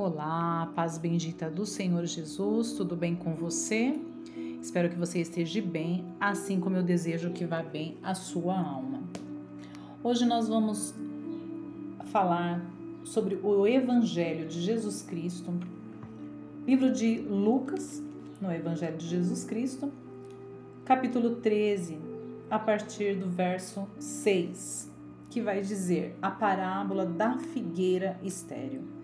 Olá, paz bendita do Senhor Jesus, tudo bem com você? Espero que você esteja bem, assim como eu desejo que vá bem a sua alma. Hoje nós vamos falar sobre o Evangelho de Jesus Cristo, livro de Lucas, no Evangelho de Jesus Cristo, capítulo 13, a partir do verso 6, que vai dizer a parábola da figueira estéril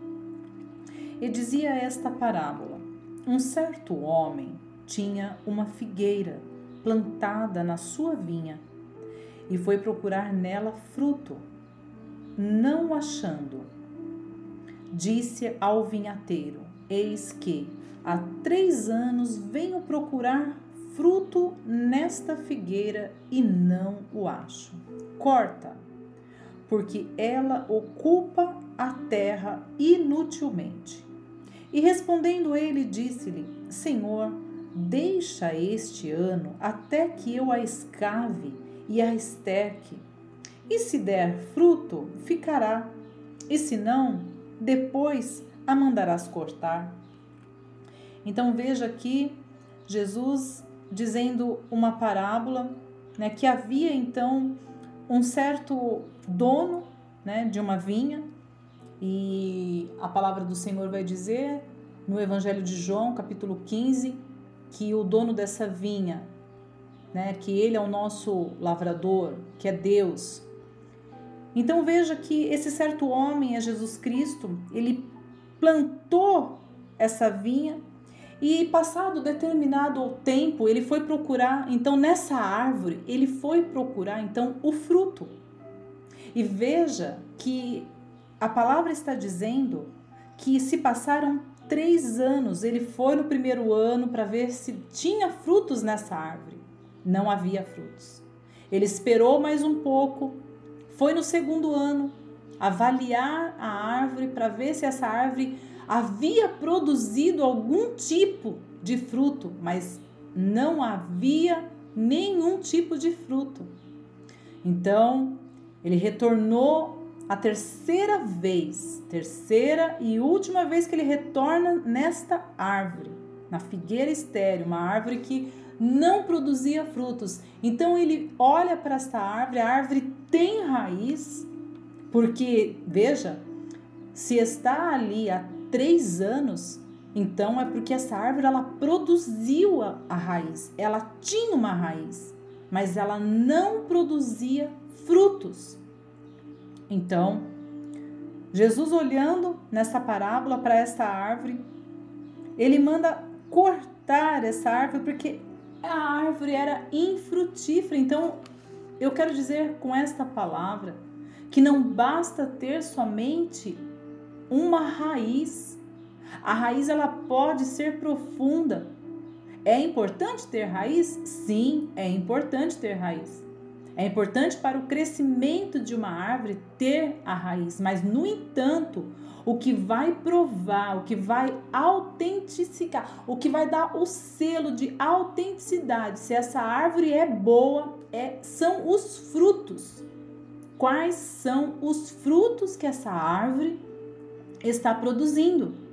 e dizia esta parábola: Um certo homem tinha uma figueira plantada na sua vinha e foi procurar nela fruto. Não achando, disse ao vinhateiro: Eis que há três anos venho procurar fruto nesta figueira e não o acho. Corta, porque ela ocupa a terra inutilmente. E respondendo ele, disse-lhe: Senhor, deixa este ano até que eu a escave e a esterque. E se der fruto, ficará, e se não, depois a mandarás cortar. Então veja aqui Jesus dizendo uma parábola, né, que havia então um certo dono, né, de uma vinha e a palavra do Senhor vai dizer no Evangelho de João, capítulo 15, que o dono dessa vinha, né, que ele é o nosso lavrador, que é Deus. Então veja que esse certo homem é Jesus Cristo, ele plantou essa vinha e passado determinado tempo, ele foi procurar, então nessa árvore, ele foi procurar então o fruto. E veja que a palavra está dizendo que se passaram três anos. Ele foi no primeiro ano para ver se tinha frutos nessa árvore. Não havia frutos. Ele esperou mais um pouco, foi no segundo ano avaliar a árvore para ver se essa árvore havia produzido algum tipo de fruto, mas não havia nenhum tipo de fruto. Então, ele retornou a terceira vez, terceira e última vez que ele retorna nesta árvore, na figueira estéreo, uma árvore que não produzia frutos. Então ele olha para esta árvore, a árvore tem raiz, porque, veja, se está ali há três anos, então é porque essa árvore ela produziu a, a raiz, ela tinha uma raiz, mas ela não produzia frutos. Então, Jesus olhando nessa parábola para esta árvore, ele manda cortar essa árvore porque a árvore era infrutífera. Então, eu quero dizer com esta palavra que não basta ter somente uma raiz. A raiz ela pode ser profunda. É importante ter raiz? Sim, é importante ter raiz. É importante para o crescimento de uma árvore ter a raiz, mas no entanto, o que vai provar, o que vai autentificar, o que vai dar o selo de autenticidade, se essa árvore é boa, é, são os frutos. Quais são os frutos que essa árvore está produzindo?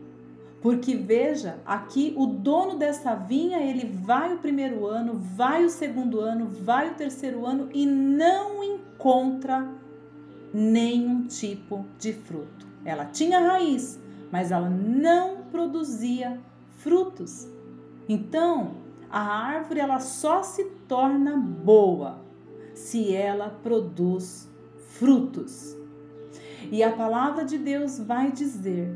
Porque veja, aqui o dono dessa vinha, ele vai o primeiro ano, vai o segundo ano, vai o terceiro ano e não encontra nenhum tipo de fruto. Ela tinha raiz, mas ela não produzia frutos. Então, a árvore ela só se torna boa se ela produz frutos. E a palavra de Deus vai dizer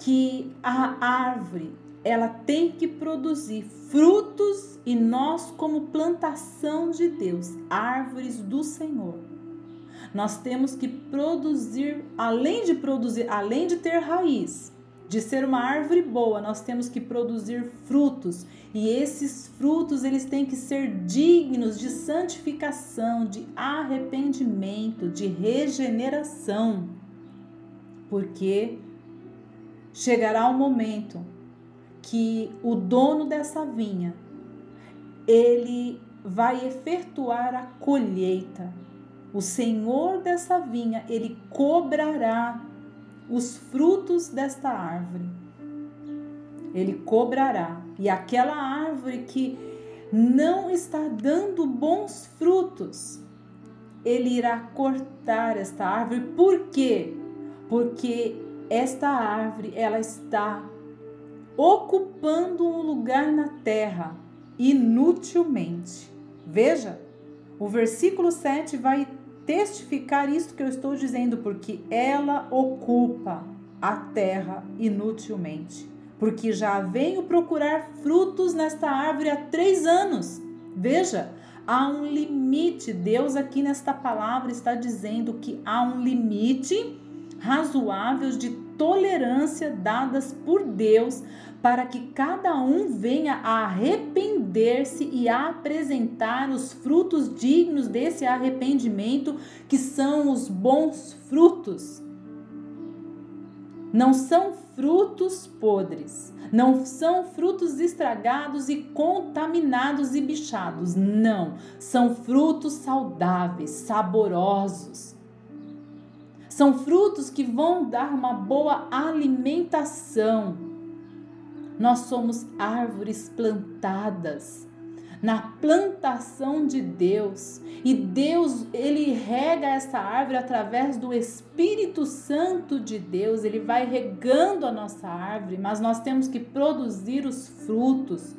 que a árvore ela tem que produzir frutos e nós como plantação de Deus, árvores do Senhor, nós temos que produzir, além de produzir, além de ter raiz, de ser uma árvore boa, nós temos que produzir frutos. E esses frutos, eles têm que ser dignos de santificação, de arrependimento, de regeneração. Porque chegará o momento que o dono dessa vinha ele vai efetuar a colheita. O senhor dessa vinha, ele cobrará os frutos desta árvore. Ele cobrará, e aquela árvore que não está dando bons frutos, ele irá cortar esta árvore. Por quê? Porque esta árvore ela está ocupando um lugar na terra inutilmente. Veja, o versículo 7 vai testificar isso que eu estou dizendo, porque ela ocupa a terra inutilmente. Porque já venho procurar frutos nesta árvore há três anos. Veja, há um limite. Deus, aqui nesta palavra, está dizendo que há um limite razoável de tolerância dadas por Deus para que cada um venha a arrepender-se e a apresentar os frutos dignos desse arrependimento, que são os bons frutos. Não são frutos podres, não são frutos estragados e contaminados e bichados, não, são frutos saudáveis, saborosos. São frutos que vão dar uma boa alimentação. Nós somos árvores plantadas na plantação de Deus. E Deus, ele rega essa árvore através do Espírito Santo de Deus. Ele vai regando a nossa árvore, mas nós temos que produzir os frutos.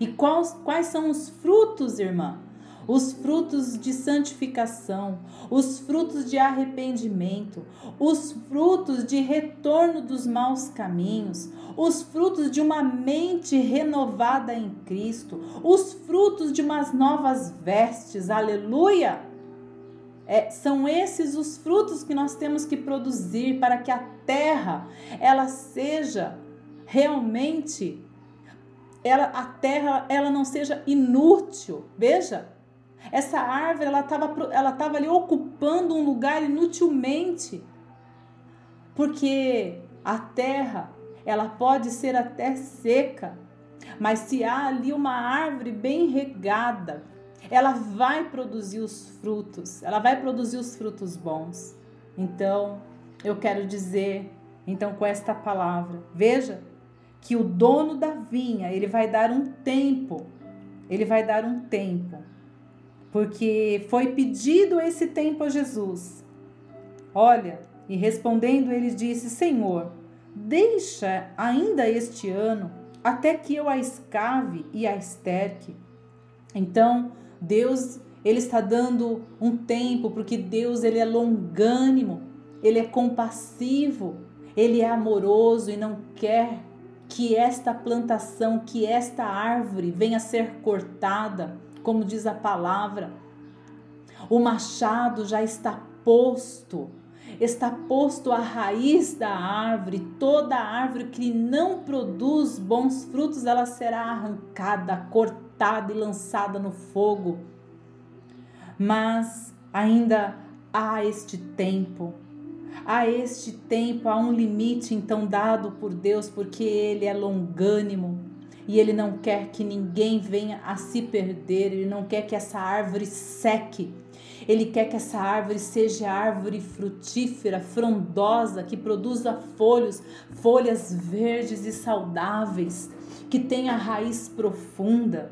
E quais, quais são os frutos, irmã? Os frutos de santificação, os frutos de arrependimento, os frutos de retorno dos maus caminhos, os frutos de uma mente renovada em Cristo, os frutos de umas novas vestes, aleluia! É, são esses os frutos que nós temos que produzir para que a terra ela seja realmente ela, a terra ela não seja inútil. Veja, essa árvore ela estava ela tava ali ocupando um lugar inutilmente. Porque a terra ela pode ser até seca, mas se há ali uma árvore bem regada, ela vai produzir os frutos, ela vai produzir os frutos bons. Então, eu quero dizer, então com esta palavra, veja que o dono da vinha, ele vai dar um tempo, ele vai dar um tempo porque foi pedido esse tempo a Jesus. Olha, e respondendo ele disse: Senhor, deixa ainda este ano até que eu a escave e a esterque. Então, Deus, ele está dando um tempo, porque Deus ele é longânimo, ele é compassivo, ele é amoroso e não quer que esta plantação, que esta árvore venha a ser cortada como diz a palavra. O machado já está posto, está posto à raiz da árvore. Toda árvore que não produz bons frutos, ela será arrancada, cortada e lançada no fogo. Mas ainda há este tempo. Há este tempo, há um limite então dado por Deus, porque Ele é longânimo e ele não quer que ninguém venha a se perder, ele não quer que essa árvore seque. Ele quer que essa árvore seja árvore frutífera, frondosa, que produza folhos, folhas verdes e saudáveis, que tenha raiz profunda.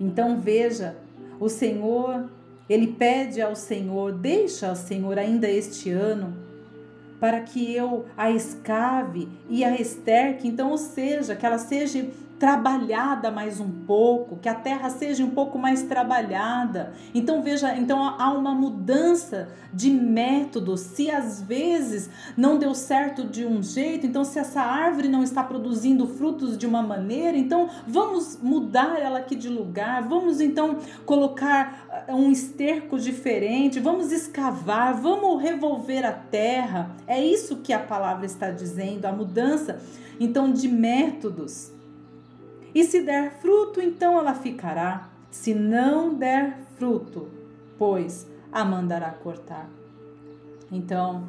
Então veja, o Senhor, ele pede ao Senhor, deixa ao Senhor ainda este ano para que eu a escave e a esterque, então, ou seja, que ela seja trabalhada mais um pouco, que a terra seja um pouco mais trabalhada. Então veja, então há uma mudança de método. Se às vezes não deu certo de um jeito, então se essa árvore não está produzindo frutos de uma maneira, então vamos mudar ela aqui de lugar. Vamos então colocar uh, um esterco diferente, vamos escavar, vamos revolver a terra. É isso que a palavra está dizendo, a mudança então de métodos. E se der fruto, então ela ficará. Se não der fruto, pois a mandará cortar. Então,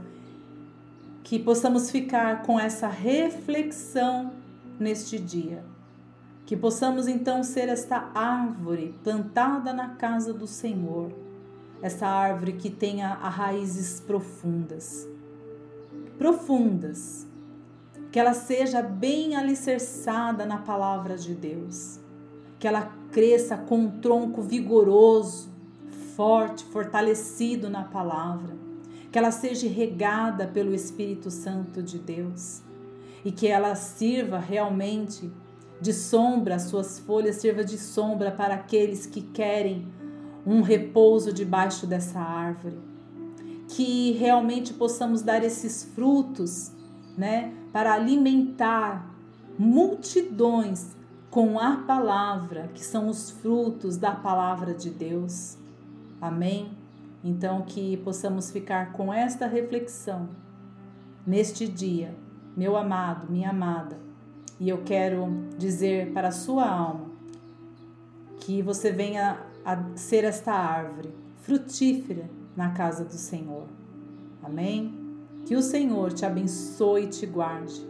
que possamos ficar com essa reflexão neste dia. Que possamos então ser esta árvore plantada na casa do Senhor, essa árvore que tenha raízes profundas. profundas, que ela seja bem alicerçada na palavra de Deus, que ela cresça com um tronco vigoroso, forte, fortalecido na palavra, que ela seja regada pelo Espírito Santo de Deus. E que ela sirva realmente de sombra, as suas folhas sirva de sombra para aqueles que querem um repouso debaixo dessa árvore. Que realmente possamos dar esses frutos, né, para alimentar multidões com a palavra, que são os frutos da palavra de Deus. Amém? Então, que possamos ficar com esta reflexão neste dia, meu amado, minha amada. E eu quero dizer para a sua alma que você venha a ser esta árvore frutífera na casa do Senhor. Amém? Que o Senhor te abençoe e te guarde.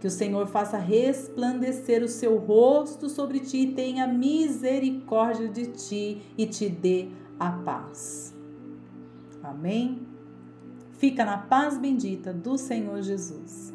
Que o Senhor faça resplandecer o seu rosto sobre ti e tenha misericórdia de ti e te dê a paz. Amém? Fica na paz bendita do Senhor Jesus.